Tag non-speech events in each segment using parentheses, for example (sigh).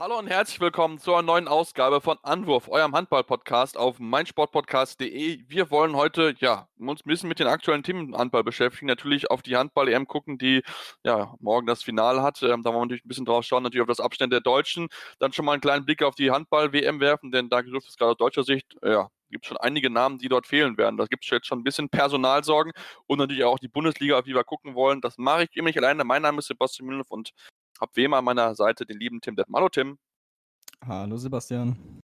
Hallo und herzlich willkommen zu einer neuen Ausgabe von Anwurf, eurem Handball-Podcast auf meinsportpodcast.de. Wir wollen heute ja uns ein bisschen mit den aktuellen Themen Handball beschäftigen, natürlich auf die Handball-EM gucken, die ja morgen das Finale hat. Ähm, da wollen wir natürlich ein bisschen drauf schauen, natürlich auf das Abstand der Deutschen. Dann schon mal einen kleinen Blick auf die Handball-WM werfen, denn da dürfte es gerade aus deutscher Sicht ja gibt schon einige Namen, die dort fehlen werden. Da gibt es jetzt schon ein bisschen Personalsorgen und natürlich auch die Bundesliga, auf die wir gucken wollen. Das mache ich immer nicht alleine. Mein Name ist Sebastian Mühlenhoff und habe wie immer an meiner Seite den lieben Tim Detmann. Hallo Tim. Hallo Sebastian.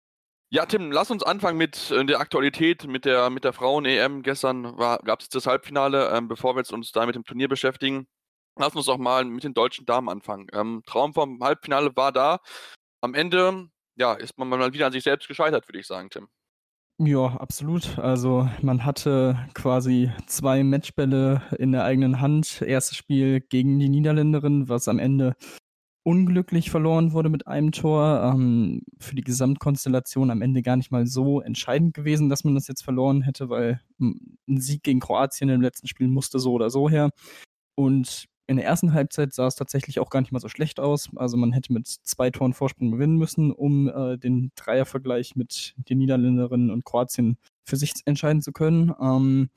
Ja, Tim, lass uns anfangen mit äh, der Aktualität, mit der, mit der Frauen-EM. Gestern gab es das Halbfinale. Ähm, bevor wir jetzt uns da mit dem Turnier beschäftigen, lass uns auch mal mit den deutschen Damen anfangen. Ähm, Traum vom Halbfinale war da. Am Ende, ja, ist man mal wieder an sich selbst gescheitert, würde ich sagen, Tim. Ja, absolut. Also man hatte quasi zwei Matchbälle in der eigenen Hand. Erstes Spiel gegen die Niederländerin, was am Ende unglücklich verloren wurde mit einem Tor. Ähm, für die Gesamtkonstellation am Ende gar nicht mal so entscheidend gewesen, dass man das jetzt verloren hätte, weil ein Sieg gegen Kroatien im letzten Spiel musste so oder so her. Und in der ersten Halbzeit sah es tatsächlich auch gar nicht mal so schlecht aus. Also man hätte mit zwei Toren Vorsprung gewinnen müssen, um äh, den Dreiervergleich mit den Niederländerinnen und Kroatien für sich entscheiden zu können. Ähm,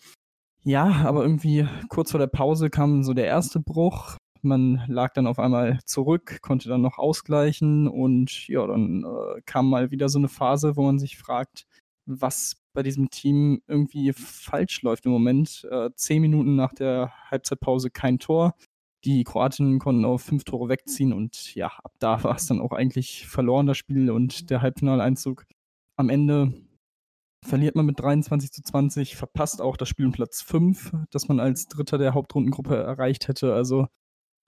ja, aber irgendwie kurz vor der Pause kam so der erste Bruch. Man lag dann auf einmal zurück, konnte dann noch ausgleichen und ja, dann äh, kam mal wieder so eine Phase, wo man sich fragt, was bei diesem Team irgendwie falsch läuft im Moment. Äh, zehn Minuten nach der Halbzeitpause kein Tor. Die Kroatinnen konnten auf fünf Tore wegziehen und ja, ab da war es dann auch eigentlich verloren, das Spiel und der Halbfinaleinzug. Am Ende verliert man mit 23 zu 20, verpasst auch das Spiel um Platz 5, das man als Dritter der Hauptrundengruppe erreicht hätte. Also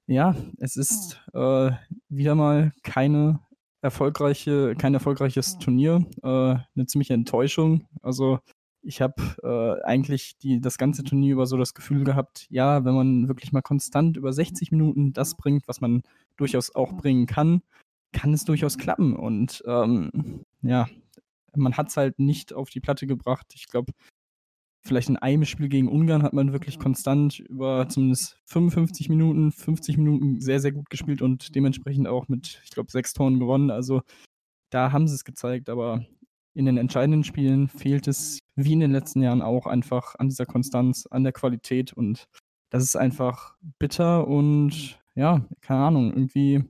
ja, es ist äh, wieder mal keine erfolgreiche, kein erfolgreiches Turnier, äh, eine ziemliche Enttäuschung. Also ich habe äh, eigentlich die, das ganze Turnier über so das Gefühl gehabt, ja, wenn man wirklich mal konstant über 60 Minuten das bringt, was man durchaus auch bringen kann, kann es durchaus klappen. Und ähm, ja, man hat es halt nicht auf die Platte gebracht. Ich glaube, vielleicht in einem Spiel gegen Ungarn hat man wirklich konstant über zumindest 55 Minuten, 50 Minuten sehr, sehr gut gespielt und dementsprechend auch mit, ich glaube, sechs Toren gewonnen. Also da haben sie es gezeigt, aber in den entscheidenden Spielen fehlt es, wie in den letzten Jahren auch, einfach an dieser Konstanz, an der Qualität. Und das ist einfach bitter und ja, keine Ahnung, irgendwie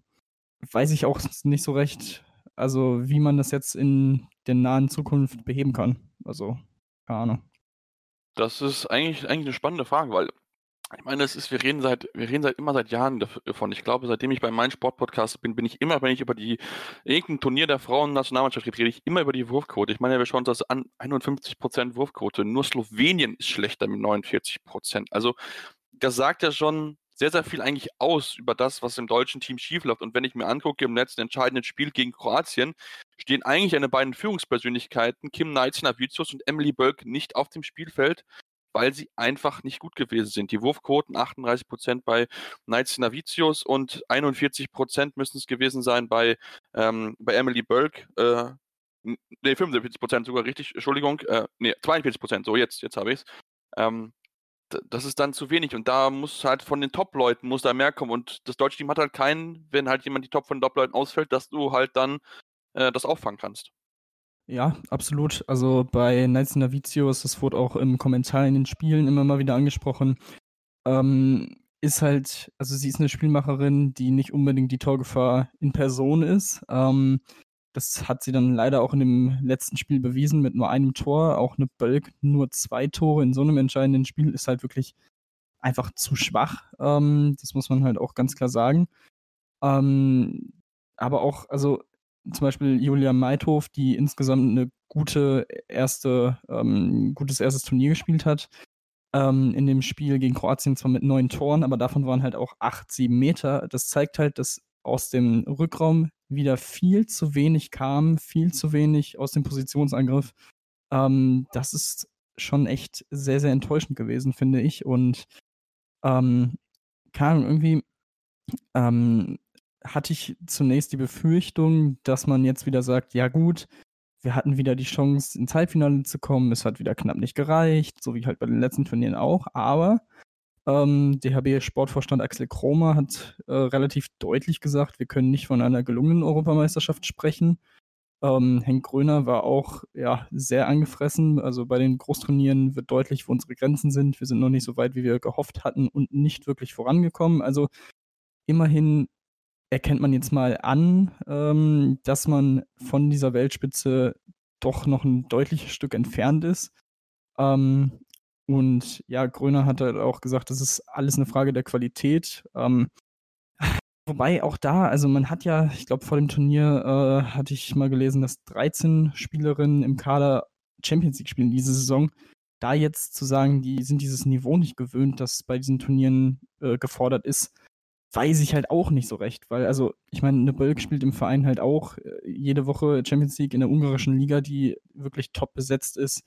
weiß ich auch nicht so recht, also wie man das jetzt in der nahen Zukunft beheben kann. Also, keine Ahnung. Das ist eigentlich, eigentlich eine spannende Frage, weil ich meine, es ist, wir reden seit, wir reden seit immer seit Jahren davon. Ich glaube, seitdem ich bei meinem Sportpodcast bin, bin ich immer, wenn ich über die irgendein Turnier der Frauen-Nationalmannschaft rede, rede ich immer über die Wurfquote. Ich meine, wir schauen uns das an, 51% Wurfquote. Nur Slowenien ist schlechter mit 49%. Also, das sagt ja schon sehr, sehr viel eigentlich aus über das, was im deutschen Team schiefläuft. Und wenn ich mir angucke, im letzten entscheidenden Spiel gegen Kroatien stehen eigentlich eine beiden Führungspersönlichkeiten, Kim Navicius und Emily Bölk, nicht auf dem Spielfeld weil sie einfach nicht gut gewesen sind. Die Wurfquoten 38% bei Knights Navicius und 41% müssen es gewesen sein bei, ähm, bei Emily Burke. Äh, ne, 45% sogar richtig, Entschuldigung. Äh, ne, 42%, so jetzt, jetzt habe ich es. Ähm, das ist dann zu wenig und da muss halt von den Top-Leuten muss da mehr kommen und das deutsche Team hat halt keinen, wenn halt jemand die Top von den Top-Leuten ausfällt, dass du halt dann äh, das auffangen kannst. Ja, absolut. Also bei Knights Navicius, das wurde auch im Kommentar in den Spielen immer mal wieder angesprochen, ähm, ist halt, also sie ist eine Spielmacherin, die nicht unbedingt die Torgefahr in Person ist. Ähm, das hat sie dann leider auch in dem letzten Spiel bewiesen mit nur einem Tor. Auch eine Bölk nur zwei Tore in so einem entscheidenden Spiel ist halt wirklich einfach zu schwach. Ähm, das muss man halt auch ganz klar sagen. Ähm, aber auch, also zum Beispiel Julia Meithof, die insgesamt eine gute erste, ähm, gutes erstes Turnier gespielt hat. Ähm, in dem Spiel gegen Kroatien zwar mit neun Toren, aber davon waren halt auch acht, sieben Meter. Das zeigt halt, dass aus dem Rückraum wieder viel zu wenig kam, viel zu wenig aus dem Positionsangriff. Ähm, das ist schon echt sehr, sehr enttäuschend gewesen, finde ich. Und ähm, Ahnung, irgendwie ähm, hatte ich zunächst die Befürchtung, dass man jetzt wieder sagt, ja gut, wir hatten wieder die Chance, ins Halbfinale zu kommen. Es hat wieder knapp nicht gereicht, so wie halt bei den letzten Turnieren auch. Aber ähm, DHB-Sportvorstand Axel Kromer hat äh, relativ deutlich gesagt, wir können nicht von einer gelungenen Europameisterschaft sprechen. Ähm, Henk Gröner war auch ja, sehr angefressen. Also bei den Großturnieren wird deutlich, wo unsere Grenzen sind. Wir sind noch nicht so weit, wie wir gehofft hatten und nicht wirklich vorangekommen. Also immerhin erkennt man jetzt mal an, ähm, dass man von dieser Weltspitze doch noch ein deutliches Stück entfernt ist. Ähm, und ja, Gröner hat halt auch gesagt, das ist alles eine Frage der Qualität. Ähm, (laughs) wobei auch da, also man hat ja, ich glaube, vor dem Turnier äh, hatte ich mal gelesen, dass 13 Spielerinnen im Kader Champions League spielen diese Saison. Da jetzt zu sagen, die sind dieses Niveau nicht gewöhnt, das bei diesen Turnieren äh, gefordert ist, weiß ich halt auch nicht so recht, weil, also, ich meine, eine Bölk spielt im Verein halt auch äh, jede Woche Champions League in der ungarischen Liga, die wirklich top besetzt ist,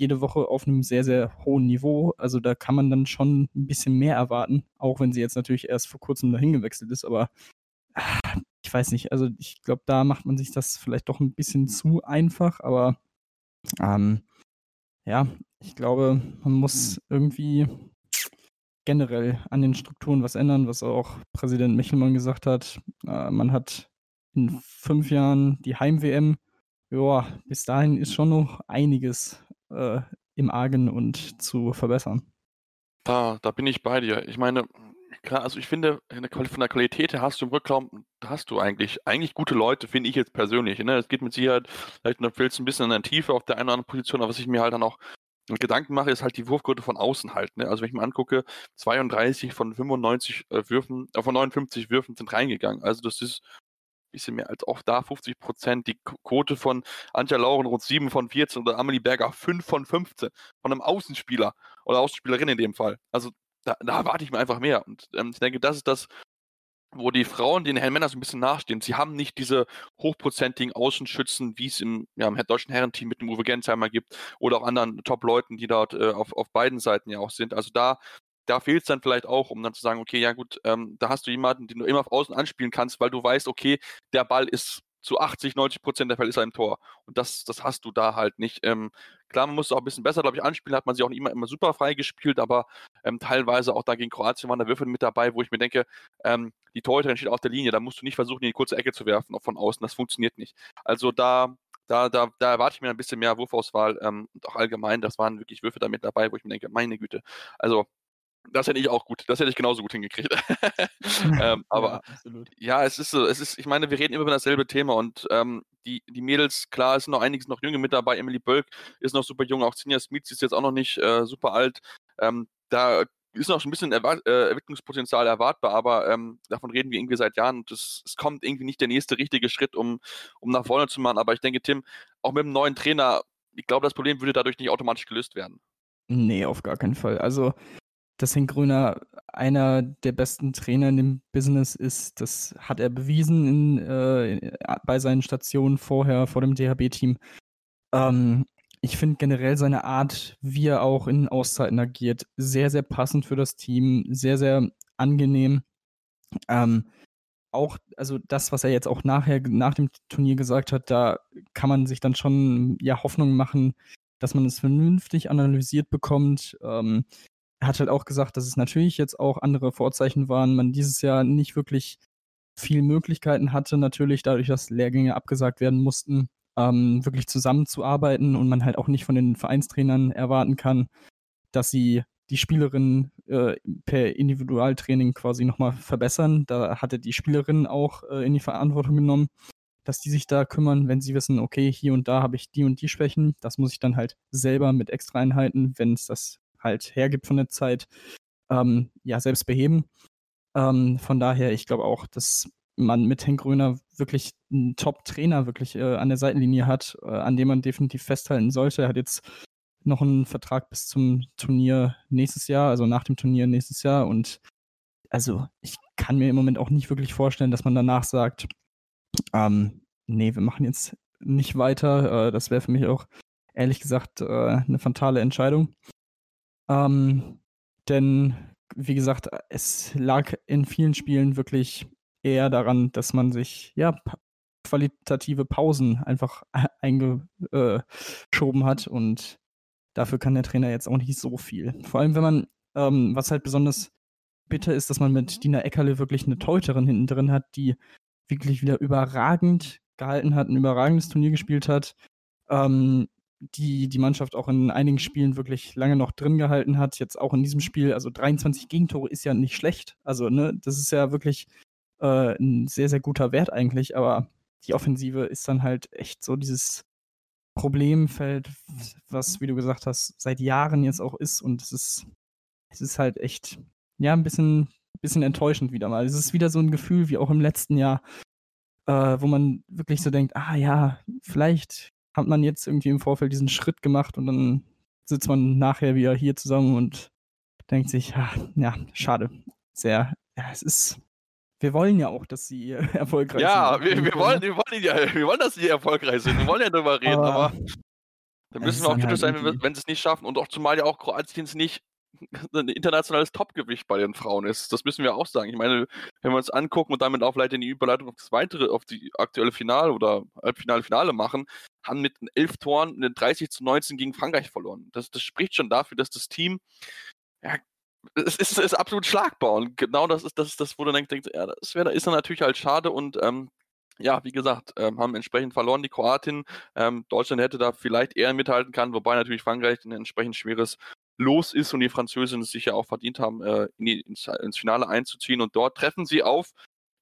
jede Woche auf einem sehr, sehr hohen Niveau. Also da kann man dann schon ein bisschen mehr erwarten, auch wenn sie jetzt natürlich erst vor kurzem dahin gewechselt ist, aber ah, ich weiß nicht, also ich glaube, da macht man sich das vielleicht doch ein bisschen zu einfach, aber ähm, ja, ich glaube, man muss irgendwie generell an den Strukturen was ändern, was auch Präsident Michelmann gesagt hat. Äh, man hat in fünf Jahren die Heim-WM. Ja, bis dahin ist schon noch einiges äh, im Argen und zu verbessern. Da, da bin ich bei dir. Ich meine, klar, also ich finde, von der Qualität her hast du im Rückraum, hast du eigentlich, eigentlich gute Leute, finde ich jetzt persönlich. Ne? Es geht mit Sicherheit, vielleicht noch ein bisschen an der Tiefe auf der einen oder anderen Position, aber was ich mir halt dann auch Gedanken mache, ist halt die Wurfquote von außen halt. Ne? Also wenn ich mir angucke, 32 von 95 äh, Würfen, äh, von 59 Würfen sind reingegangen. Also das ist bisschen mehr als auch da 50 Prozent. Die Quote von Antja Laurenroth 7 von 14 oder Amelie Berger 5 von 15 von einem Außenspieler oder Außenspielerin in dem Fall. Also da, da erwarte ich mir einfach mehr. Und ähm, ich denke, das ist das, wo die Frauen den Herren Männern so ein bisschen nachstehen. Sie haben nicht diese hochprozentigen Außenschützen, wie es im, ja, im deutschen Herrenteam mit dem Uwe Gensheimer gibt oder auch anderen Top-Leuten, die dort äh, auf, auf beiden Seiten ja auch sind. Also da, da fehlt es dann vielleicht auch, um dann zu sagen, okay, ja gut, ähm, da hast du jemanden, den du immer auf Außen anspielen kannst, weil du weißt, okay, der Ball ist zu 80, 90 Prozent der Fälle ist er im Tor. Und das, das hast du da halt nicht. Ähm, klar, man muss auch ein bisschen besser, glaube ich, anspielen, hat man sich auch nicht immer, immer super frei gespielt, aber ähm, teilweise auch da gegen Kroatien waren da Würfel mit dabei, wo ich mir denke, ähm, die Torhüterin steht auf der Linie, da musst du nicht versuchen, in die kurze Ecke zu werfen, auch von außen, das funktioniert nicht. Also da, da, da, da erwarte ich mir ein bisschen mehr Wurfauswahl ähm, und auch allgemein, das waren wirklich Würfe damit dabei, wo ich mir denke, meine Güte, also das hätte ich auch gut, das hätte ich genauso gut hingekriegt. (laughs) (laughs) ähm, aber ja, ja, es ist so, es ist, ich meine, wir reden immer über dasselbe Thema und ähm, die, die Mädels, klar, es sind noch einiges noch junge mit dabei. Emily Bölk ist noch super jung, auch Sinja Smith ist jetzt auch noch nicht äh, super alt. Ähm, da ist noch ein bisschen Erwart äh, Entwicklungspotenzial erwartbar, aber ähm, davon reden wir irgendwie seit Jahren und es, es kommt irgendwie nicht der nächste richtige Schritt, um, um nach vorne zu machen. Aber ich denke, Tim, auch mit dem neuen Trainer, ich glaube, das Problem würde dadurch nicht automatisch gelöst werden. Nee, auf gar keinen Fall. Also dass Henk Gröner einer der besten Trainer in dem Business ist. Das hat er bewiesen in, äh, bei seinen Stationen vorher, vor dem DHB-Team. Ähm, ich finde generell seine Art, wie er auch in Auszeiten agiert, sehr, sehr passend für das Team, sehr, sehr angenehm. Ähm, auch, also das, was er jetzt auch nachher, nach dem Turnier gesagt hat, da kann man sich dann schon ja Hoffnung machen, dass man es vernünftig analysiert bekommt. Ähm, er hat halt auch gesagt, dass es natürlich jetzt auch andere Vorzeichen waren, man dieses Jahr nicht wirklich viel Möglichkeiten hatte, natürlich dadurch, dass Lehrgänge abgesagt werden mussten, ähm, wirklich zusammenzuarbeiten und man halt auch nicht von den Vereinstrainern erwarten kann, dass sie die Spielerinnen äh, per Individualtraining quasi nochmal verbessern. Da hatte die Spielerin auch äh, in die Verantwortung genommen, dass die sich da kümmern, wenn sie wissen, okay, hier und da habe ich die und die Schwächen. Das muss ich dann halt selber mit extra Einheiten, wenn es das halt hergibt von der Zeit, ähm, ja, selbst beheben. Ähm, von daher, ich glaube auch, dass man mit Henk Gröner wirklich einen Top-Trainer wirklich äh, an der Seitenlinie hat, äh, an dem man definitiv festhalten sollte. Er hat jetzt noch einen Vertrag bis zum Turnier nächstes Jahr, also nach dem Turnier nächstes Jahr. Und also ich kann mir im Moment auch nicht wirklich vorstellen, dass man danach sagt, Ähm, nee, wir machen jetzt nicht weiter. Äh, das wäre für mich auch ehrlich gesagt äh, eine fatale Entscheidung. Ähm, denn, wie gesagt, es lag in vielen Spielen wirklich eher daran, dass man sich ja qualitative Pausen einfach (laughs) eingeschoben hat und dafür kann der Trainer jetzt auch nicht so viel. Vor allem, wenn man, ähm, was halt besonders bitter ist, dass man mit Dina Eckerle wirklich eine Teuterin hinten drin hat, die wirklich wieder überragend gehalten hat, ein überragendes Turnier gespielt hat, ähm, die die Mannschaft auch in einigen Spielen wirklich lange noch drin gehalten hat, jetzt auch in diesem Spiel, also 23 Gegentore ist ja nicht schlecht, also ne, das ist ja wirklich äh, ein sehr, sehr guter Wert eigentlich, aber die Offensive ist dann halt echt so dieses Problemfeld, was, wie du gesagt hast, seit Jahren jetzt auch ist. Und es ist, es ist halt echt, ja, ein bisschen, bisschen enttäuschend wieder mal. Es ist wieder so ein Gefühl wie auch im letzten Jahr, äh, wo man wirklich so denkt, ah ja, vielleicht hat man jetzt irgendwie im Vorfeld diesen Schritt gemacht und dann sitzt man nachher wieder hier zusammen und denkt sich, ah, ja, schade. Sehr, ja, es ist, wir wollen ja auch, dass sie (laughs) erfolgreich ja, sind. Ja, wir, wir, wollen, wir, wollen ja, wir wollen, dass sie erfolgreich sind. Wir wollen ja darüber reden, aber, aber dann müssen wir auch kritisch halt sein, wenn, wenn sie es nicht schaffen. Und auch zumal ja auch Kroatien es nicht (laughs) ein internationales Topgewicht bei den Frauen ist. Das müssen wir auch sagen. Ich meine, wenn wir uns angucken und damit auch vielleicht in die Überleitung auf das weitere, auf die aktuelle Finale oder Halbfinale, Finale machen, haben mit elf Toren eine 30 zu 19 gegen Frankreich verloren. Das, das spricht schon dafür, dass das Team, ja, es ist, ist absolut schlagbar. Und genau das ist das, ist das wo du denkst, ja, das wär, ist dann natürlich halt schade und ähm, ja, wie gesagt, ähm, haben entsprechend verloren die Kroatin. Ähm, Deutschland hätte da vielleicht eher mithalten können, wobei natürlich Frankreich ein entsprechend schweres Los ist und die Französinnen es sich ja auch verdient haben, äh, in die, ins, ins, Finale einzuziehen. Und dort treffen sie auf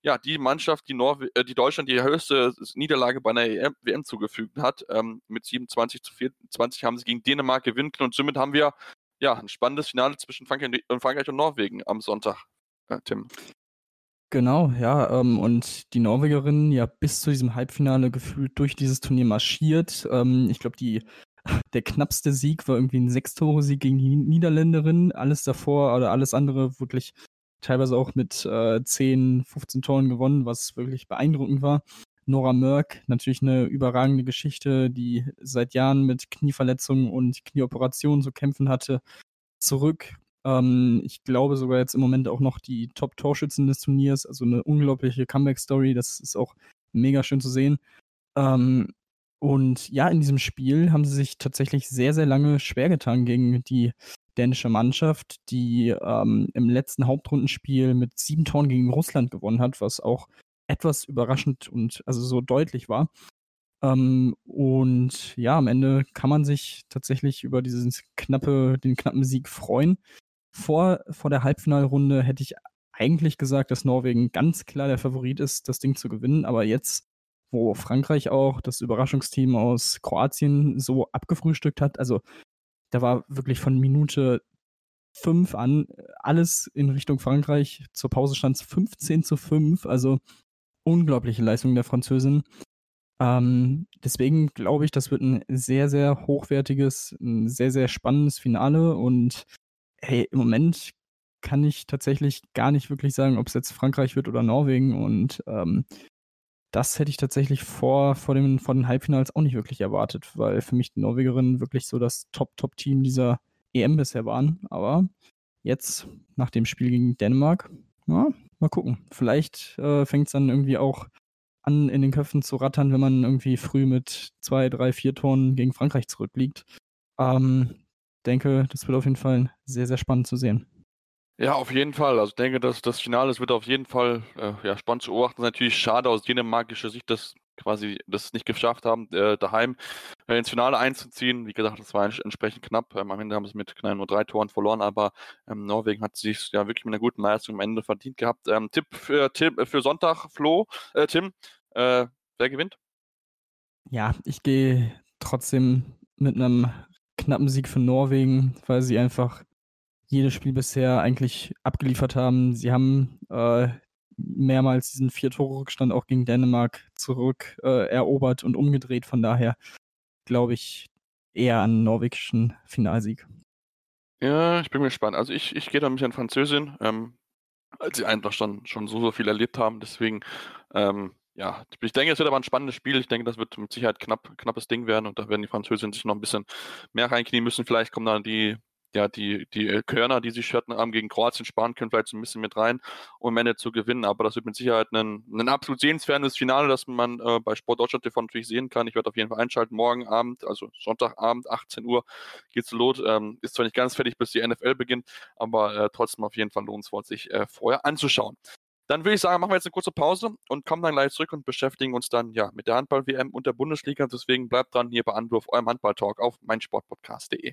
ja, die Mannschaft, die, Norwe äh, die Deutschland die höchste Niederlage bei einer EM, WM zugefügt hat. Ähm, mit 27 zu 24 haben sie gegen Dänemark gewinnen können und somit haben wir ja ein spannendes Finale zwischen Frankreich, Frankreich und Norwegen am Sonntag, äh, Tim. Genau, ja, ähm, und die Norwegerinnen ja bis zu diesem Halbfinale gefühlt durch dieses Turnier marschiert. Ähm, ich glaube, die (laughs) der knappste Sieg war irgendwie ein Sechstore-Sieg gegen die Niederländerin. Alles davor oder alles andere wirklich teilweise auch mit äh, 10, 15 Toren gewonnen, was wirklich beeindruckend war. Nora Mörk, natürlich eine überragende Geschichte, die seit Jahren mit Knieverletzungen und Knieoperationen zu kämpfen hatte, zurück. Ähm, ich glaube sogar jetzt im Moment auch noch die Top-Torschützen des Turniers, also eine unglaubliche Comeback-Story, das ist auch mega schön zu sehen. Ähm, und ja, in diesem Spiel haben sie sich tatsächlich sehr, sehr lange schwer getan gegen die dänische Mannschaft, die ähm, im letzten Hauptrundenspiel mit sieben Toren gegen Russland gewonnen hat, was auch etwas überraschend und also so deutlich war. Ähm, und ja, am Ende kann man sich tatsächlich über diesen knappe, den knappen Sieg freuen. Vor, vor der Halbfinalrunde hätte ich eigentlich gesagt, dass Norwegen ganz klar der Favorit ist, das Ding zu gewinnen. Aber jetzt wo Frankreich auch das Überraschungsteam aus Kroatien so abgefrühstückt hat. Also da war wirklich von Minute 5 an alles in Richtung Frankreich. Zur Pause stand es 15 zu 5, also unglaubliche Leistung der Französin. Ähm, deswegen glaube ich, das wird ein sehr, sehr hochwertiges, ein sehr, sehr spannendes Finale und hey, im Moment kann ich tatsächlich gar nicht wirklich sagen, ob es jetzt Frankreich wird oder Norwegen und ähm, das hätte ich tatsächlich vor, vor, dem, vor den Halbfinals auch nicht wirklich erwartet, weil für mich die Norwegerinnen wirklich so das Top-Top-Team dieser EM bisher waren. Aber jetzt, nach dem Spiel gegen Dänemark, ja, mal gucken. Vielleicht äh, fängt es dann irgendwie auch an, in den Köpfen zu rattern, wenn man irgendwie früh mit zwei, drei, vier Toren gegen Frankreich zurückliegt. Ähm, denke, das wird auf jeden Fall sehr, sehr spannend zu sehen. Ja, auf jeden Fall. Also ich denke, dass das Finale das wird auf jeden Fall äh, ja, spannend zu beobachten. Natürlich schade aus dänemarkischer Sicht, dass quasi das nicht geschafft haben, äh, daheim äh, ins Finale einzuziehen. Wie gesagt, das war entsprechend knapp. Ähm, am Ende haben sie mit knapp nur drei Toren verloren, aber ähm, Norwegen hat sich ja wirklich mit einer guten Leistung am Ende verdient gehabt. Ähm, Tipp für, Tim, für Sonntag, Flo, äh, Tim, äh, wer gewinnt? Ja, ich gehe trotzdem mit einem knappen Sieg für Norwegen, weil sie einfach jedes Spiel bisher eigentlich abgeliefert haben. Sie haben äh, mehrmals diesen Vier-Tore-Rückstand auch gegen Dänemark zurück äh, erobert und umgedreht. Von daher glaube ich eher an norwegischen Finalsieg. Ja, ich bin gespannt. Also ich, ich gehe da mich an Französin, ähm, als sie einfach schon, schon so, so viel erlebt haben. Deswegen, ähm, ja, ich denke, es wird aber ein spannendes Spiel. Ich denke, das wird mit Sicherheit knapp, knappes Ding werden und da werden die Französinnen sich noch ein bisschen mehr reinknien müssen. Vielleicht kommen dann die, ja, die, die Körner, die sich hatten, haben gegen Kroatien sparen können, vielleicht so ein bisschen mit rein, um am Ende zu gewinnen. Aber das wird mit Sicherheit ein, ein absolut sehenswertes Finale, das man äh, bei Sport Deutschland TV natürlich sehen kann. Ich werde auf jeden Fall einschalten. Morgen Abend, also Sonntagabend, 18 Uhr geht's los. Ähm, ist zwar nicht ganz fertig, bis die NFL beginnt, aber äh, trotzdem auf jeden Fall lohnenswert, sich äh, vorher anzuschauen. Dann würde ich sagen, machen wir jetzt eine kurze Pause und kommen dann gleich zurück und beschäftigen uns dann ja mit der Handball-WM und der Bundesliga. Deswegen bleibt dran hier bei Anwurf, eurem Handball-Talk auf meinsportpodcast.de.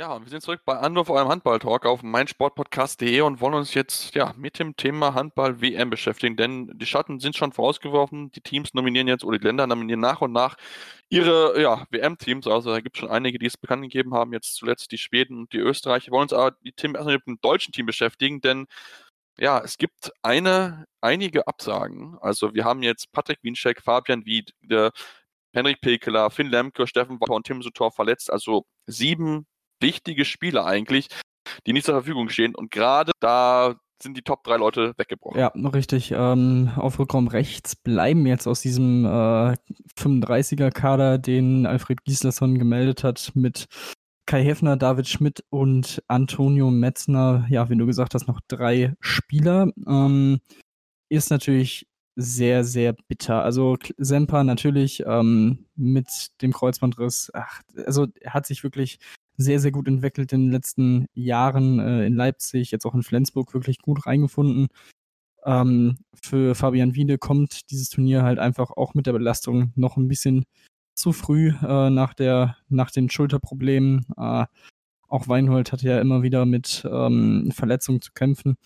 Ja, und wir sind zurück bei Anruf eurem Handball-Talk auf meinsportpodcast.de und wollen uns jetzt ja mit dem Thema Handball-WM beschäftigen, denn die Schatten sind schon vorausgeworfen. Die Teams nominieren jetzt oder die Länder nominieren nach und nach ihre ja, WM-Teams. Also da gibt es schon einige, die es bekannt gegeben haben. Jetzt zuletzt die Schweden und die Österreicher. Wir wollen uns aber die Team erstmal mit dem deutschen Team beschäftigen, denn ja, es gibt eine, einige Absagen. Also wir haben jetzt Patrick Wienscheck, Fabian Wied, Henrik Pekeler, Finn Lemke, Steffen Walter und Tim Sutor verletzt. Also sieben wichtige Spieler eigentlich, die nicht zur Verfügung stehen. Und gerade da sind die Top 3 Leute weggebrochen. Ja, richtig. Ähm, auf Rückraum rechts bleiben jetzt aus diesem äh, 35er-Kader, den Alfred Gislason gemeldet hat, mit Kai Heffner, David Schmidt und Antonio Metzner, ja, wie du gesagt hast, noch drei Spieler. Ähm, ist natürlich sehr, sehr bitter. Also Semper natürlich ähm, mit dem Kreuzbandriss, ach, also er hat sich wirklich sehr, sehr gut entwickelt in den letzten Jahren äh, in Leipzig, jetzt auch in Flensburg wirklich gut reingefunden. Ähm, für Fabian Wiede kommt dieses Turnier halt einfach auch mit der Belastung noch ein bisschen zu früh äh, nach, der, nach den Schulterproblemen. Äh, auch Weinhold hatte ja immer wieder mit ähm, Verletzungen zu kämpfen.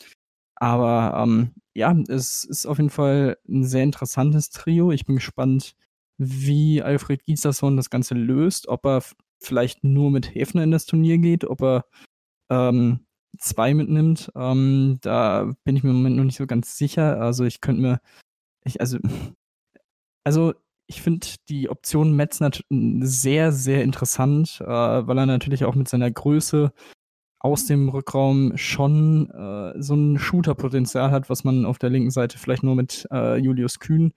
Aber ähm, ja, es ist auf jeden Fall ein sehr interessantes Trio. Ich bin gespannt, wie Alfred Gieslerson das Ganze löst, ob er vielleicht nur mit Häfner in das Turnier geht, ob er ähm, zwei mitnimmt. Ähm, da bin ich mir im Moment noch nicht so ganz sicher. Also ich könnte mir, ich, also, also ich finde die Option Metzner sehr, sehr interessant, äh, weil er natürlich auch mit seiner Größe aus dem Rückraum schon äh, so ein Shooter-Potenzial hat, was man auf der linken Seite vielleicht nur mit äh, Julius Kühn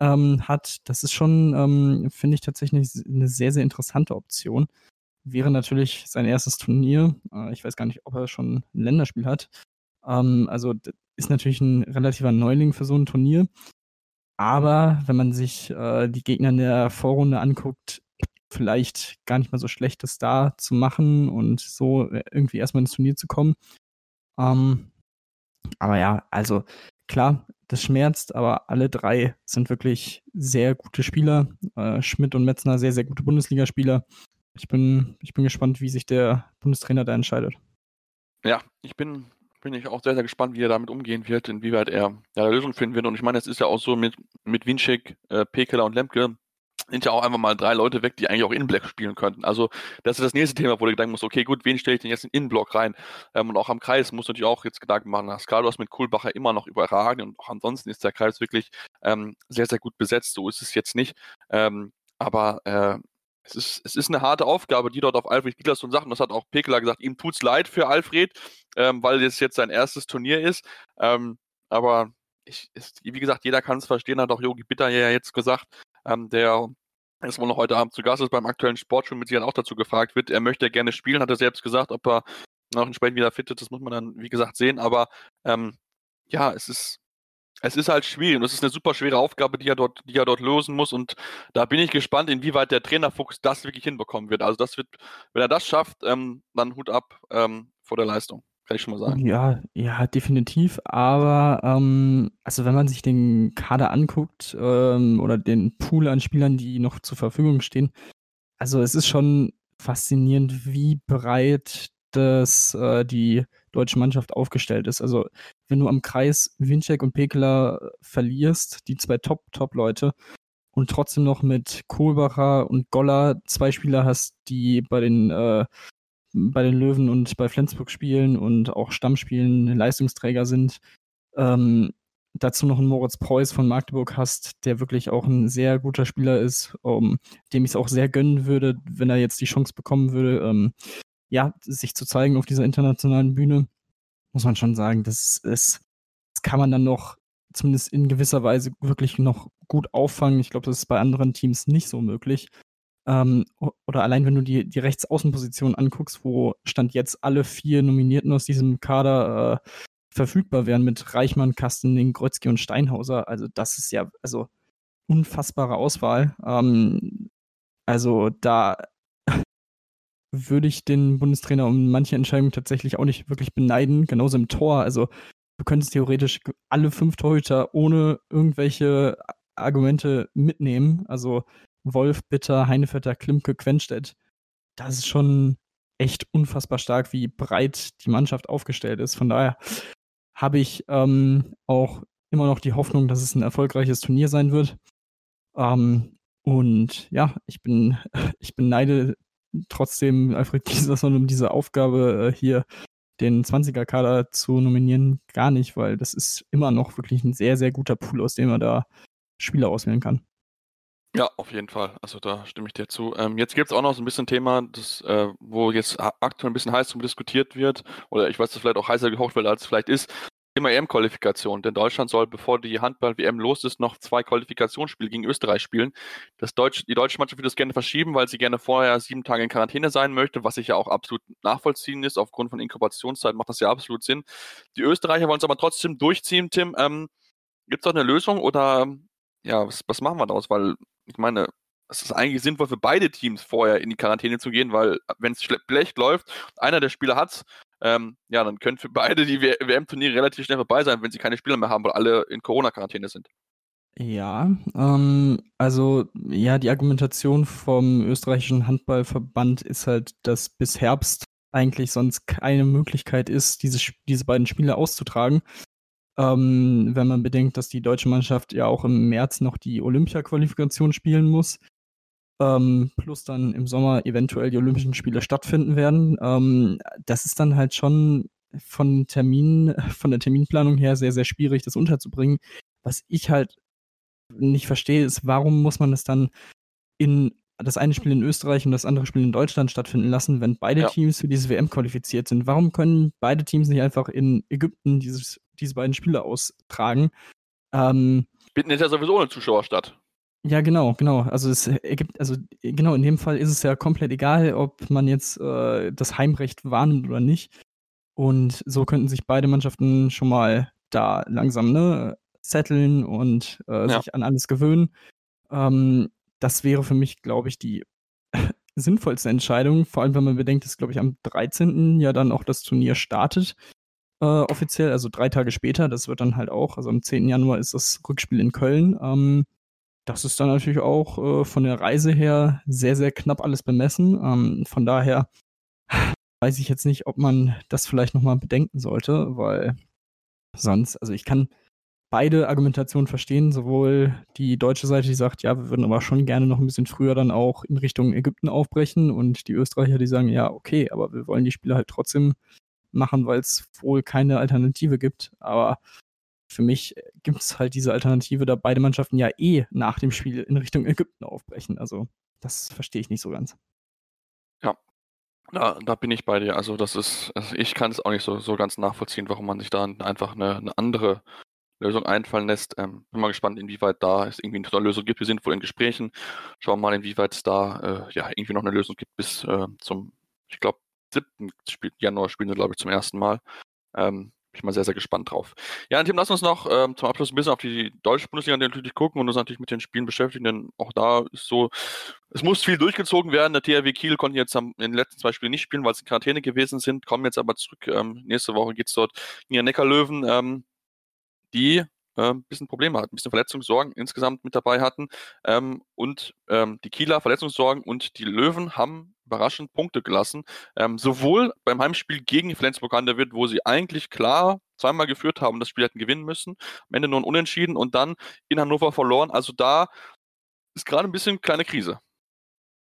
ähm, hat. Das ist schon, ähm, finde ich tatsächlich eine sehr, sehr interessante Option. Wäre natürlich sein erstes Turnier. Äh, ich weiß gar nicht, ob er schon ein Länderspiel hat. Ähm, also ist natürlich ein relativer Neuling für so ein Turnier. Aber wenn man sich äh, die Gegner in der Vorrunde anguckt, vielleicht gar nicht mal so schlecht, das da zu machen und so äh, irgendwie erstmal ins Turnier zu kommen. Ähm, aber ja, also klar, das schmerzt, aber alle drei sind wirklich sehr gute Spieler. Äh, Schmidt und Metzner sehr, sehr gute Bundesligaspieler. Ich bin, ich bin gespannt, wie sich der Bundestrainer da entscheidet. Ja, ich bin, bin ich auch sehr, sehr gespannt, wie er damit umgehen wird, inwieweit er eine Lösung finden wird. Und ich meine, es ist ja auch so mit, mit Winczek, äh, Pekeler und Lemke, sind ja auch einfach mal drei Leute weg, die eigentlich auch Innenblock spielen könnten. Also das ist das nächste Thema, wo du gedacht musst, okay, gut, wen stelle ich denn jetzt in den Innenblock rein? Ähm, und auch am Kreis muss natürlich auch jetzt Gedanken machen. Skalo ist mit Kohlbacher immer noch überragend und auch ansonsten ist der Kreis wirklich ähm, sehr, sehr gut besetzt. So ist es jetzt nicht. Ähm, aber äh, es ist, es ist eine harte Aufgabe, die dort auf Alfred Gislason sagt, und das hat auch Pekeler gesagt, ihm tut es leid für Alfred, ähm, weil es jetzt sein erstes Turnier ist. Ähm, aber ich, ist, wie gesagt, jeder kann es verstehen, hat auch Yogi Bitter ja jetzt gesagt, ähm, der ist wohl noch heute Abend zu Gast ist beim aktuellen Sportschuh mit Sicherheit auch dazu gefragt wird. Er möchte gerne spielen, hat er selbst gesagt, ob er noch entsprechend wieder fit ist, das muss man dann, wie gesagt, sehen. Aber ähm, ja, es ist, es ist halt schwierig und es ist eine super schwere Aufgabe, die er dort, die er dort lösen muss. Und da bin ich gespannt, inwieweit der Trainer Fuchs das wirklich hinbekommen wird. Also das wird, wenn er das schafft, ähm, dann Hut ab ähm, vor der Leistung. Kann ich schon mal sagen. Ja, ja, definitiv. Aber ähm, also wenn man sich den Kader anguckt ähm, oder den Pool an Spielern, die noch zur Verfügung stehen, also es ist schon faszinierend, wie breit das äh, die deutsche Mannschaft aufgestellt ist. Also wenn du am Kreis Winczek und Pekela verlierst, die zwei Top-Top-Leute, und trotzdem noch mit Kohlbacher und Goller zwei Spieler hast, die bei den äh, bei den Löwen und bei Flensburg spielen und auch Stammspielen Leistungsträger sind. Ähm, dazu noch einen Moritz Preuß von Magdeburg hast, der wirklich auch ein sehr guter Spieler ist, um, dem ich es auch sehr gönnen würde, wenn er jetzt die Chance bekommen würde, ähm, ja, sich zu zeigen auf dieser internationalen Bühne, muss man schon sagen, das ist, das kann man dann noch zumindest in gewisser Weise wirklich noch gut auffangen. Ich glaube, das ist bei anderen Teams nicht so möglich. Ähm, oder allein wenn du die, die Rechtsaußenposition anguckst, wo Stand jetzt alle vier Nominierten aus diesem Kader äh, verfügbar wären mit Reichmann, Kastening, Grötzky und Steinhauser. Also das ist ja also unfassbare Auswahl. Ähm, also da (laughs) würde ich den Bundestrainer um manche Entscheidungen tatsächlich auch nicht wirklich beneiden. Genauso im Tor. Also du könntest theoretisch alle fünf Torhüter ohne irgendwelche Argumente mitnehmen. Also Wolf, Bitter, Heinevetter, Klimke, Quenstedt. Das ist schon echt unfassbar stark, wie breit die Mannschaft aufgestellt ist. Von daher habe ich ähm, auch immer noch die Hoffnung, dass es ein erfolgreiches Turnier sein wird. Ähm, und ja, ich bin, (laughs) ich beneide trotzdem Alfred Kieserson um diese Aufgabe äh, hier den 20er-Kader zu nominieren gar nicht, weil das ist immer noch wirklich ein sehr, sehr guter Pool, aus dem er da Spieler auswählen kann. Ja, auf jeden Fall. Also da stimme ich dir zu. Ähm, jetzt gibt es auch noch so ein bisschen Thema, das, äh, wo jetzt aktuell ein bisschen heiß drum diskutiert wird, oder ich weiß, dass vielleicht auch heißer gehocht wird, als es vielleicht ist. Thema EM-Qualifikation, denn Deutschland soll, bevor die Handball-WM los ist, noch zwei Qualifikationsspiele gegen Österreich spielen. Das Deutsch, die deutsche Mannschaft würde das gerne verschieben, weil sie gerne vorher sieben Tage in Quarantäne sein möchte, was sich ja auch absolut nachvollziehen ist. Aufgrund von Inkubationszeit macht das ja absolut Sinn. Die Österreicher wollen es aber trotzdem durchziehen, Tim. Ähm, Gibt es da eine Lösung oder ja, was, was machen wir daraus? Weil ich meine, es ist eigentlich sinnvoll für beide Teams vorher in die Quarantäne zu gehen, weil wenn es schlecht läuft, einer der Spieler hat ähm, ja, dann können für beide die WM-Turniere relativ schnell vorbei sein, wenn sie keine Spieler mehr haben, weil alle in Corona-Quarantäne sind. Ja, ähm, also ja, die Argumentation vom österreichischen Handballverband ist halt, dass bis Herbst eigentlich sonst keine Möglichkeit ist, diese, diese beiden Spiele auszutragen. Ähm, wenn man bedenkt, dass die deutsche Mannschaft ja auch im März noch die Olympia-Qualifikation spielen muss, ähm, plus dann im Sommer eventuell die Olympischen Spiele stattfinden werden. Ähm, das ist dann halt schon von Termin, (laughs) von der Terminplanung her sehr, sehr schwierig, das unterzubringen. Was ich halt nicht verstehe, ist, warum muss man das dann in das eine Spiel in Österreich und das andere Spiel in Deutschland stattfinden lassen, wenn beide ja. Teams für diese WM qualifiziert sind? Warum können beide Teams nicht einfach in Ägypten dieses diese beiden Spiele austragen. Ähm, Bitten ist ja sowieso eine Zuschauerstadt. Ja, genau, genau. Also es ergibt, also genau, in dem Fall ist es ja komplett egal, ob man jetzt äh, das Heimrecht wahrnimmt oder nicht. Und so könnten sich beide Mannschaften schon mal da langsam ne, setteln und äh, ja. sich an alles gewöhnen. Ähm, das wäre für mich, glaube ich, die (laughs) sinnvollste Entscheidung, vor allem wenn man bedenkt, dass, glaube ich, am 13. ja dann auch das Turnier startet äh, offiziell, also drei Tage später. Das wird dann halt auch, also am 10. Januar ist das Rückspiel in Köln. Ähm, das ist dann natürlich auch äh, von der Reise her sehr, sehr knapp alles bemessen. Ähm, von daher weiß ich jetzt nicht, ob man das vielleicht nochmal bedenken sollte, weil sonst, also ich kann beide Argumentationen verstehen, sowohl die deutsche Seite, die sagt, ja, wir würden aber schon gerne noch ein bisschen früher dann auch in Richtung Ägypten aufbrechen und die Österreicher, die sagen, ja, okay, aber wir wollen die Spiele halt trotzdem machen, weil es wohl keine Alternative gibt. Aber für mich gibt es halt diese Alternative, da beide Mannschaften ja eh nach dem Spiel in Richtung Ägypten aufbrechen. Also das verstehe ich nicht so ganz. Ja, da, da bin ich bei dir. Also das ist, also ich kann es auch nicht so, so ganz nachvollziehen, warum man sich da einfach eine, eine andere Lösung einfallen lässt. Ähm, bin mal gespannt, inwieweit da es irgendwie eine Lösung gibt. Wir sind wohl in Gesprächen. Schauen wir mal, inwieweit es da äh, ja irgendwie noch eine Lösung gibt bis äh, zum, ich glaube, 7. Januar spielen sie, glaube ich, zum ersten Mal. Ähm, ich mal sehr, sehr gespannt drauf. Ja, Tim, lass uns noch ähm, zum Abschluss ein bisschen auf die deutsche Bundesliga natürlich gucken und uns natürlich mit den Spielen beschäftigen, denn auch da ist so, es muss viel durchgezogen werden. Der THW Kiel konnte jetzt am, in den letzten zwei Spielen nicht spielen, weil sie in Quarantäne gewesen sind, kommen jetzt aber zurück. Ähm, nächste Woche geht es dort gegen die Neckarlöwen, ähm, die äh, ein bisschen Probleme hatten, ein bisschen Verletzungssorgen insgesamt mit dabei hatten. Ähm, und ähm, die Kieler Verletzungssorgen und die Löwen haben überraschend Punkte gelassen. Ähm, sowohl beim Heimspiel gegen Flensburg an der Wirt, wo sie eigentlich klar zweimal geführt haben, das Spiel hätten gewinnen müssen, am Ende nur ein Unentschieden und dann in Hannover verloren. Also da ist gerade ein bisschen kleine Krise.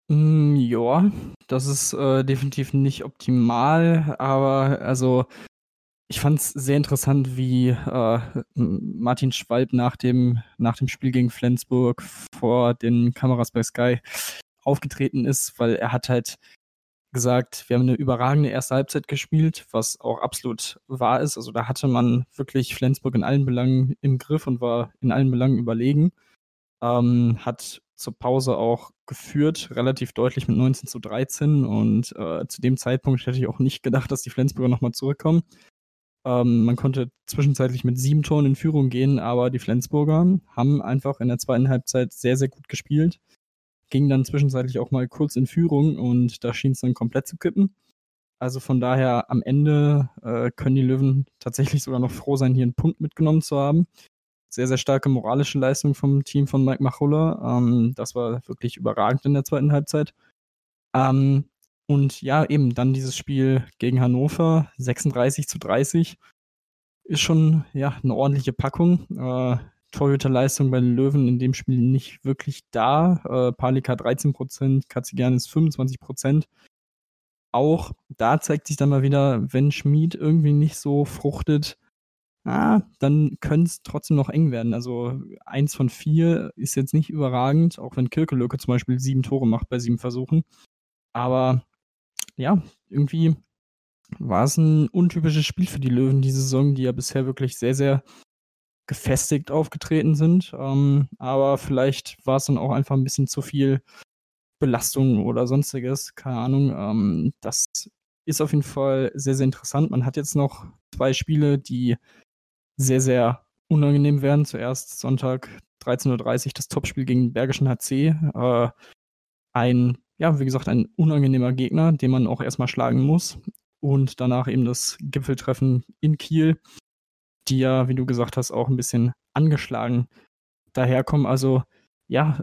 Mm, ja, das ist äh, definitiv nicht optimal, aber also ich fand es sehr interessant, wie äh, Martin Schwalb nach dem, nach dem Spiel gegen Flensburg vor den Kameras bei Sky aufgetreten ist, weil er hat halt gesagt, wir haben eine überragende erste Halbzeit gespielt, was auch absolut wahr ist. Also da hatte man wirklich Flensburg in allen Belangen im Griff und war in allen Belangen überlegen. Ähm, hat zur Pause auch geführt, relativ deutlich mit 19 zu 13 und äh, zu dem Zeitpunkt hätte ich auch nicht gedacht, dass die Flensburger nochmal zurückkommen. Ähm, man konnte zwischenzeitlich mit sieben Toren in Führung gehen, aber die Flensburger haben einfach in der zweiten Halbzeit sehr, sehr gut gespielt. Ging dann zwischenzeitlich auch mal kurz in Führung und da schien es dann komplett zu kippen. Also von daher am Ende äh, können die Löwen tatsächlich sogar noch froh sein, hier einen Punkt mitgenommen zu haben. Sehr, sehr starke moralische Leistung vom Team von Mike Machulla. Ähm, das war wirklich überragend in der zweiten Halbzeit. Ähm, und ja, eben dann dieses Spiel gegen Hannover, 36 zu 30, ist schon ja eine ordentliche Packung. Äh, Torhüterleistung bei den Löwen in dem Spiel nicht wirklich da. Äh, Palika 13%, Katzigianis 25%. Auch da zeigt sich dann mal wieder, wenn Schmid irgendwie nicht so fruchtet, ah, dann könnte es trotzdem noch eng werden. Also eins von vier ist jetzt nicht überragend, auch wenn Kirkelöke zum Beispiel sieben Tore macht bei sieben Versuchen. Aber ja, irgendwie war es ein untypisches Spiel für die Löwen diese Saison, die ja bisher wirklich sehr, sehr gefestigt aufgetreten sind. Ähm, aber vielleicht war es dann auch einfach ein bisschen zu viel Belastung oder sonstiges. Keine Ahnung. Ähm, das ist auf jeden Fall sehr, sehr interessant. Man hat jetzt noch zwei Spiele, die sehr, sehr unangenehm werden. Zuerst Sonntag 13.30 Uhr das Topspiel gegen Bergischen HC. Äh, ein ja, wie gesagt, ein unangenehmer Gegner, den man auch erstmal schlagen muss. Und danach eben das Gipfeltreffen in Kiel, die ja, wie du gesagt hast, auch ein bisschen angeschlagen daherkommen. Also ja,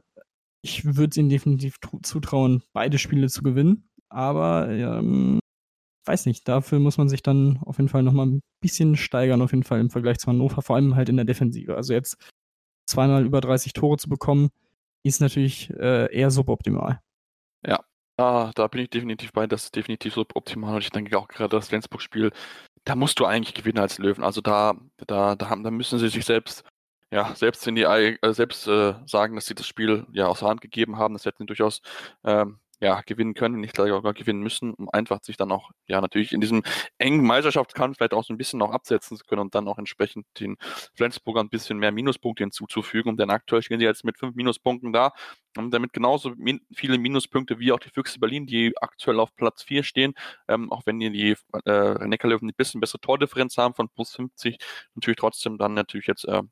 ich würde ihnen definitiv zutrauen, beide Spiele zu gewinnen. Aber ähm, weiß nicht, dafür muss man sich dann auf jeden Fall nochmal ein bisschen steigern, auf jeden Fall im Vergleich zu Hannover, vor allem halt in der Defensive. Also jetzt zweimal über 30 Tore zu bekommen, ist natürlich äh, eher suboptimal. Ja, da, da bin ich definitiv bei, das ist definitiv so optimal und ich denke auch gerade das Flensburg-Spiel, da musst du eigentlich gewinnen als Löwen. Also da, da, da, haben, da müssen sie sich selbst, ja, selbst in die äh, selbst äh, sagen, dass sie das Spiel ja aus der Hand gegeben haben. Das hätten sie durchaus ähm, ja, gewinnen können, nicht gleich sogar gewinnen müssen, um einfach sich dann auch, ja, natürlich in diesem engen Meisterschaftskampf vielleicht auch so ein bisschen noch absetzen zu können und dann auch entsprechend den Flensburger ein bisschen mehr Minuspunkte hinzuzufügen. Denn aktuell stehen sie jetzt mit fünf Minuspunkten da und damit genauso min viele Minuspunkte wie auch die Füchse Berlin, die aktuell auf Platz 4 stehen, ähm, auch wenn die, die äh, Neckarlöwen ein bisschen bessere Tordifferenz haben von plus 50, natürlich trotzdem dann natürlich jetzt äh,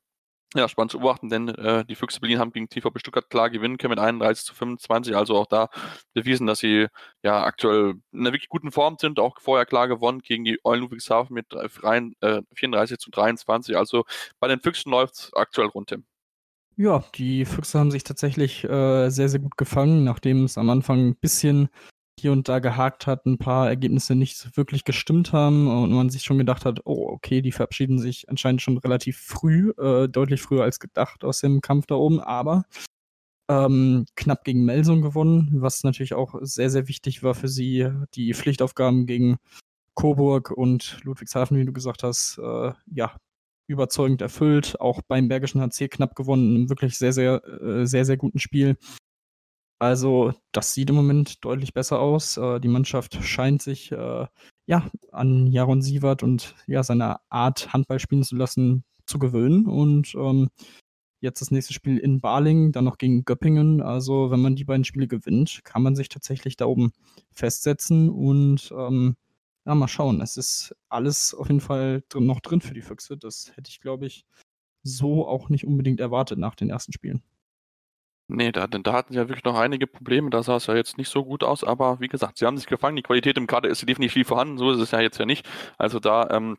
ja, spannend zu beobachten, denn äh, die Füchse Berlin haben gegen TVB Stuttgart klar gewinnen können mit 31 zu 25, also auch da bewiesen, dass sie ja aktuell in einer wirklich guten Form sind, auch vorher klar gewonnen gegen die Eulen Ludwigshafen mit rein, äh, 34 zu 23, also bei den Füchsen läuft es aktuell rund, Tim. Ja, die Füchse haben sich tatsächlich äh, sehr, sehr gut gefangen, nachdem es am Anfang ein bisschen hier und da gehakt hat, ein paar Ergebnisse nicht wirklich gestimmt haben und man sich schon gedacht hat, oh, okay, die verabschieden sich anscheinend schon relativ früh, äh, deutlich früher als gedacht aus dem Kampf da oben, aber ähm, knapp gegen Melsung gewonnen, was natürlich auch sehr, sehr wichtig war für sie. Die Pflichtaufgaben gegen Coburg und Ludwigshafen, wie du gesagt hast, äh, ja, überzeugend erfüllt. Auch beim Bergischen HC knapp gewonnen, einem wirklich sehr, sehr, äh, sehr, sehr guten Spiel. Also, das sieht im Moment deutlich besser aus. Äh, die Mannschaft scheint sich äh, ja an Jaron Sievert und ja seine Art Handball spielen zu lassen zu gewöhnen und ähm, jetzt das nächste Spiel in Baling, dann noch gegen Göppingen. Also, wenn man die beiden Spiele gewinnt, kann man sich tatsächlich da oben festsetzen und ähm, ja, mal schauen. Es ist alles auf jeden Fall drin, noch drin für die Füchse. Das hätte ich, glaube ich, so auch nicht unbedingt erwartet nach den ersten Spielen. Nee, da, da hatten sie ja wirklich noch einige Probleme. Da sah es ja jetzt nicht so gut aus. Aber wie gesagt, sie haben sich gefangen. Die Qualität im Kader ist definitiv vorhanden. So ist es ja jetzt ja nicht. Also da ähm,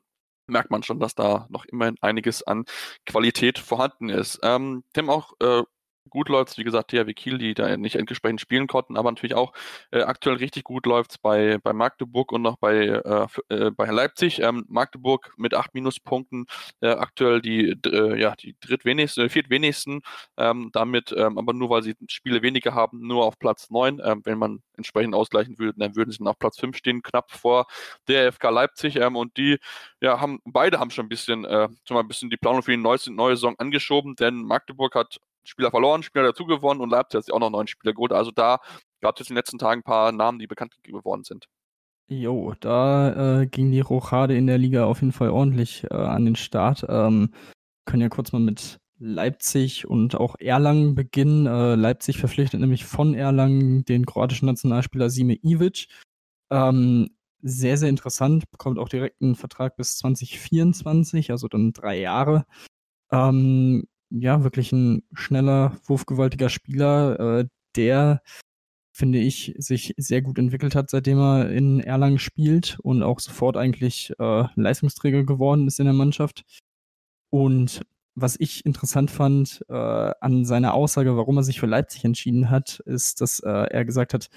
merkt man schon, dass da noch immerhin einiges an Qualität vorhanden ist. Ähm, Tim auch äh, gut läuft, wie gesagt, THW Kiel, die da nicht entsprechend spielen konnten, aber natürlich auch äh, aktuell richtig gut läuft bei, bei Magdeburg und noch bei, äh, äh, bei Leipzig. Ähm, Magdeburg mit acht Minuspunkten, äh, aktuell die, äh, ja, die drittwenigsten, viertwenigsten, ähm, damit ähm, aber nur, weil sie Spiele weniger haben, nur auf Platz neun. Ähm, wenn man entsprechend ausgleichen würde, dann würden sie auf Platz fünf stehen, knapp vor der FK Leipzig ähm, und die ja, haben, beide haben schon ein bisschen, schon mal ein bisschen die Planung für die neue, neue Saison angeschoben, denn Magdeburg hat Spieler verloren, Spieler dazu gewonnen und Leipzig hat sich auch noch neun Spieler geholt. Also da gab es in den letzten Tagen ein paar Namen, die bekannt geworden sind. Jo, da äh, ging die Rochade in der Liga auf jeden Fall ordentlich äh, an den Start. Ähm, können ja kurz mal mit Leipzig und auch Erlangen beginnen. Äh, Leipzig verpflichtet nämlich von Erlangen den kroatischen Nationalspieler Sime Ivic. Ähm, sehr, sehr interessant, bekommt auch direkt einen Vertrag bis 2024, also dann drei Jahre. Ähm, ja, wirklich ein schneller, wurfgewaltiger Spieler, äh, der, finde ich, sich sehr gut entwickelt hat, seitdem er in Erlangen spielt und auch sofort eigentlich äh, Leistungsträger geworden ist in der Mannschaft. Und was ich interessant fand äh, an seiner Aussage, warum er sich für Leipzig entschieden hat, ist, dass äh, er gesagt hat,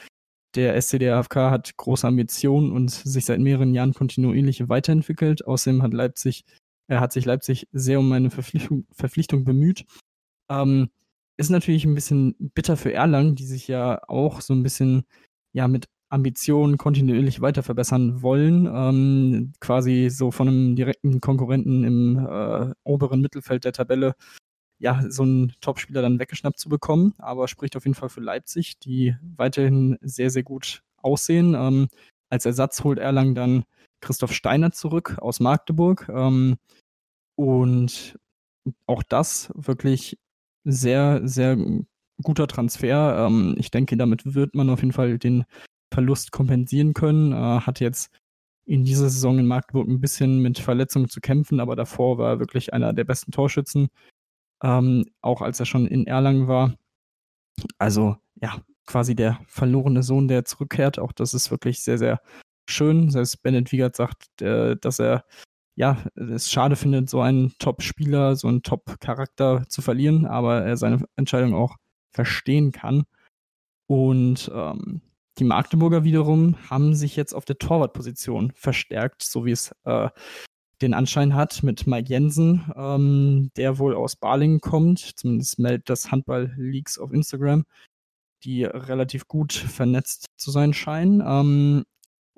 der SCDFK hat große Ambitionen und sich seit mehreren Jahren kontinuierlich weiterentwickelt. Außerdem hat Leipzig er hat sich Leipzig sehr um eine Verpflichtung, Verpflichtung bemüht. Ähm, ist natürlich ein bisschen bitter für Erlangen, die sich ja auch so ein bisschen ja mit Ambitionen kontinuierlich weiter verbessern wollen, ähm, quasi so von einem direkten Konkurrenten im äh, oberen Mittelfeld der Tabelle ja so einen Topspieler dann weggeschnappt zu bekommen, aber spricht auf jeden Fall für Leipzig, die weiterhin sehr sehr gut aussehen. Ähm, als Ersatz holt Erlangen dann Christoph Steiner zurück aus Magdeburg. Ähm, und auch das wirklich sehr, sehr guter Transfer. Ähm, ich denke, damit wird man auf jeden Fall den Verlust kompensieren können. Äh, hat jetzt in dieser Saison in Magdeburg ein bisschen mit Verletzungen zu kämpfen, aber davor war er wirklich einer der besten Torschützen, ähm, auch als er schon in Erlangen war. Also ja, quasi der verlorene Sohn, der zurückkehrt. Auch das ist wirklich sehr, sehr schön. Selbst Bennett Wiegert sagt, äh, dass er ja, es schade findet, so einen Top-Spieler, so einen Top-Charakter zu verlieren, aber er seine Entscheidung auch verstehen kann. Und ähm, die Magdeburger wiederum haben sich jetzt auf der Torwartposition verstärkt, so wie es äh, den Anschein hat mit Mike Jensen, ähm, der wohl aus Balingen kommt. Zumindest meldet das Handball Leaks auf Instagram, die relativ gut vernetzt zu sein scheinen. Ähm,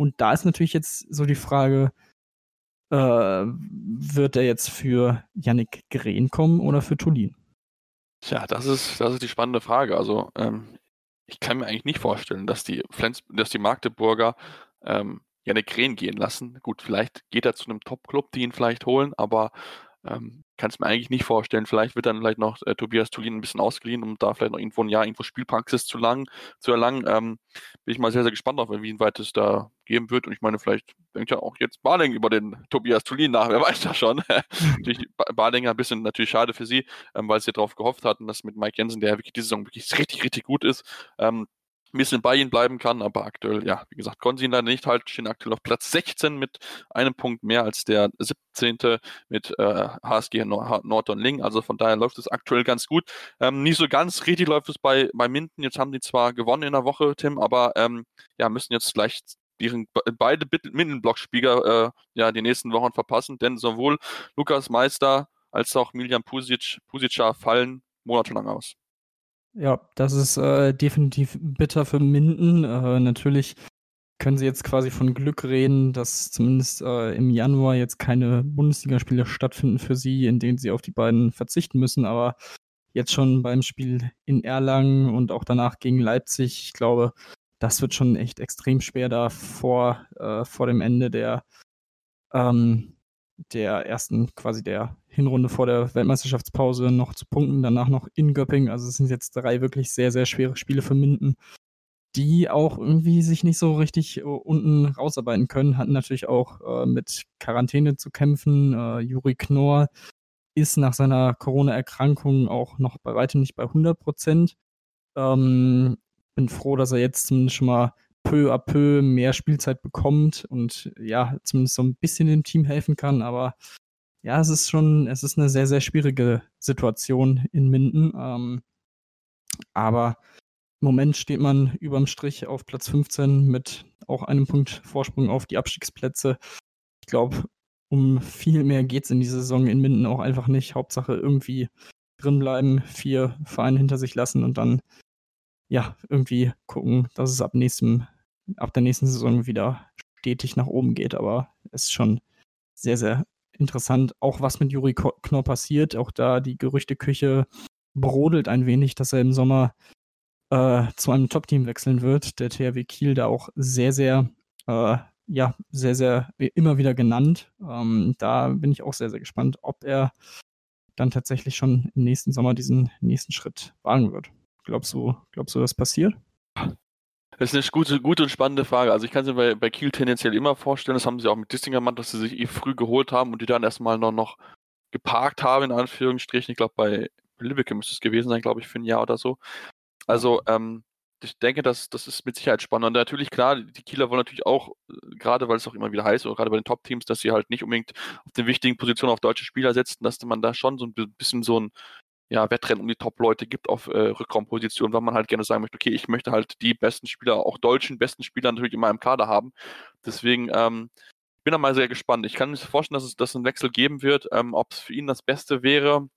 und da ist natürlich jetzt so die Frage, äh, wird er jetzt für Yannick Green kommen oder für Tulin? Tja, das ist, das ist die spannende Frage. Also, ähm, ich kann mir eigentlich nicht vorstellen, dass die, Flens dass die Magdeburger ähm, Yannick Green gehen lassen. Gut, vielleicht geht er zu einem Top-Club, die ihn vielleicht holen, aber ähm, kann es mir eigentlich nicht vorstellen. Vielleicht wird dann vielleicht noch äh, Tobias Tulin ein bisschen ausgeliehen, um da vielleicht noch irgendwo ein Jahr irgendwo Spielpraxis zu, lang, zu erlangen. Ähm, bin ich mal sehr, sehr gespannt auf, wie weit es da geben wird. Und ich meine, vielleicht denkt ja auch jetzt Barling über den Tobias Tulin nach, (laughs) wer weiß das schon. (laughs) natürlich Barlinger ein bisschen natürlich schade für sie, ähm, weil sie darauf gehofft hatten, dass mit Mike Jensen, der wirklich diese Saison wirklich richtig, richtig gut ist, ähm, ein bisschen bei ihnen bleiben kann, aber aktuell, ja, wie gesagt, konnten sie ihn leider nicht halten, stehen aktuell auf Platz 16 mit einem Punkt mehr als der 17. mit äh, HSG Norton Ling, also von daher läuft es aktuell ganz gut. Ähm, nicht so ganz richtig läuft es bei, bei Minden, jetzt haben die zwar gewonnen in der Woche, Tim, aber ähm, ja, müssen jetzt gleich ihren beide Minden-Blockspieler äh, ja, die nächsten Wochen verpassen, denn sowohl Lukas Meister als auch Miljan Pusic, Pusica fallen monatelang aus. Ja, das ist äh, definitiv bitter für Minden. Äh, natürlich können sie jetzt quasi von Glück reden, dass zumindest äh, im Januar jetzt keine Bundesligaspiele stattfinden für sie, in denen sie auf die beiden verzichten müssen. Aber jetzt schon beim Spiel in Erlangen und auch danach gegen Leipzig, ich glaube, das wird schon echt extrem schwer da vor, äh, vor dem Ende der, ähm, der ersten, quasi der Hinrunde vor der Weltmeisterschaftspause noch zu punkten, danach noch in Göppingen. Also es sind jetzt drei wirklich sehr, sehr schwere Spiele für Minden. die auch irgendwie sich nicht so richtig äh, unten rausarbeiten können, hatten natürlich auch äh, mit Quarantäne zu kämpfen. Äh, Juri Knorr ist nach seiner Corona-Erkrankung auch noch bei weitem nicht bei 100 Prozent. Ähm, bin froh, dass er jetzt zumindest schon mal peu à peu mehr Spielzeit bekommt und ja, zumindest so ein bisschen dem Team helfen kann. Aber ja, es ist schon, es ist eine sehr, sehr schwierige Situation in Minden. Ähm, aber im Moment steht man überm Strich auf Platz 15 mit auch einem Punkt Vorsprung auf die Abstiegsplätze. Ich glaube, um viel mehr geht es in dieser Saison in Minden auch einfach nicht. Hauptsache irgendwie drinbleiben, vier Vereine hinter sich lassen und dann ja irgendwie gucken, dass es ab nächstem, ab der nächsten Saison wieder stetig nach oben geht. Aber es ist schon sehr, sehr interessant, auch was mit Juri Knorr passiert. Auch da die Gerüchteküche brodelt ein wenig, dass er im Sommer äh, zu einem Top-Team wechseln wird. Der THW Kiel da auch sehr, sehr, äh, ja, sehr, sehr immer wieder genannt. Ähm, da bin ich auch sehr, sehr gespannt, ob er dann tatsächlich schon im nächsten Sommer diesen nächsten Schritt wagen wird. Glaubst du, glaubst du, das passiert? Das ist eine gute, gute und spannende Frage. Also ich kann es mir bei, bei Kiel tendenziell immer vorstellen, das haben sie auch mit Distinger gemacht, dass sie sich eh früh geholt haben und die dann erstmal noch, noch geparkt haben, in Anführungsstrichen. Ich glaube, bei Lübeck müsste es gewesen sein, glaube ich, für ein Jahr oder so. Also, ähm, ich denke, das, das ist mit Sicherheit spannend. Und natürlich, klar, die Kieler wollen natürlich auch, äh, gerade weil es auch immer wieder heißt, oder gerade bei den Top-Teams, dass sie halt nicht unbedingt auf den wichtigen Positionen auf deutsche Spieler setzen, dass man da schon so ein bisschen so ein ja, Wettrennen um die Top-Leute gibt auf äh, Rückraumpositionen, weil man halt gerne sagen möchte, okay, ich möchte halt die besten Spieler, auch deutschen besten Spieler natürlich in meinem Kader haben. Deswegen ähm, bin da mal sehr gespannt. Ich kann mir vorstellen, dass es dass einen Wechsel geben wird. Ähm, Ob es für ihn das Beste wäre,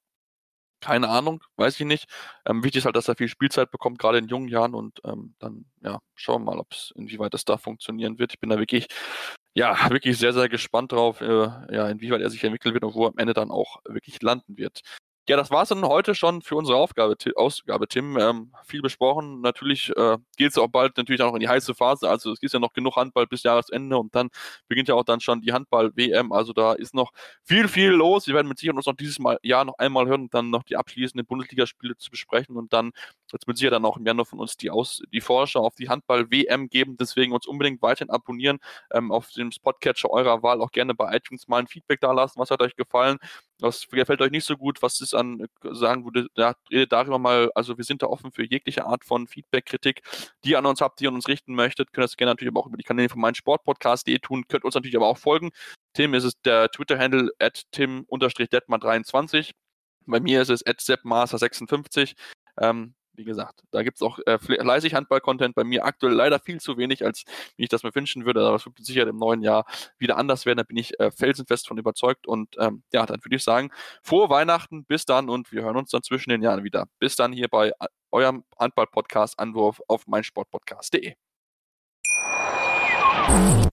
keine Ahnung, weiß ich nicht. Ähm, wichtig ist halt, dass er viel Spielzeit bekommt, gerade in jungen Jahren und ähm, dann, ja, schauen wir mal, ob es, inwieweit das da funktionieren wird. Ich bin da wirklich, ja, wirklich sehr, sehr gespannt drauf, äh, ja, inwieweit er sich entwickeln wird und wo er am Ende dann auch wirklich landen wird. Ja, das war es dann heute schon für unsere Aufgabe, Ausgabe, Tim. Ähm, viel besprochen. Natürlich äh, geht es auch bald natürlich auch noch in die heiße Phase. Also es ist ja noch genug Handball bis Jahresende und dann beginnt ja auch dann schon die Handball-WM. Also da ist noch viel, viel los. Wir werden mit Sicherheit uns noch dieses Mal, Jahr noch einmal hören und dann noch die abschließenden Bundesligaspiele zu besprechen und dann wird es mit Sicherheit dann auch im Januar von uns die, Aus die Vorschau auf die Handball-WM geben. Deswegen uns unbedingt weiterhin abonnieren, ähm, auf dem Spotcatcher eurer Wahl auch gerne bei iTunes mal ein Feedback da lassen. Was hat euch gefallen? Was gefällt euch nicht so gut? Was ist an, sagen würde, da, redet darüber mal, also wir sind da offen für jegliche Art von Feedback, Kritik, die ihr an uns habt, die ihr an uns richten möchtet. Könnt das gerne natürlich aber auch über die Kanäle von meinem Sportpodcast.de tun. Könnt uns natürlich aber auch folgen. Tim ist es der Twitter-Handle at tim-detmar23. Bei mir ist es at seppmaster56. Ähm, wie gesagt, da gibt es auch äh, fleißig Handball-Content. Bei mir aktuell leider viel zu wenig, als wie ich das mir wünschen würde. Aber es wird sicher im neuen Jahr wieder anders werden. Da bin ich äh, felsenfest von überzeugt. Und ähm, ja, dann würde ich sagen, frohe Weihnachten, bis dann und wir hören uns dann zwischen den Jahren wieder. Bis dann hier bei äh, eurem Handball-Podcast Anwurf auf meinsportpodcast.de.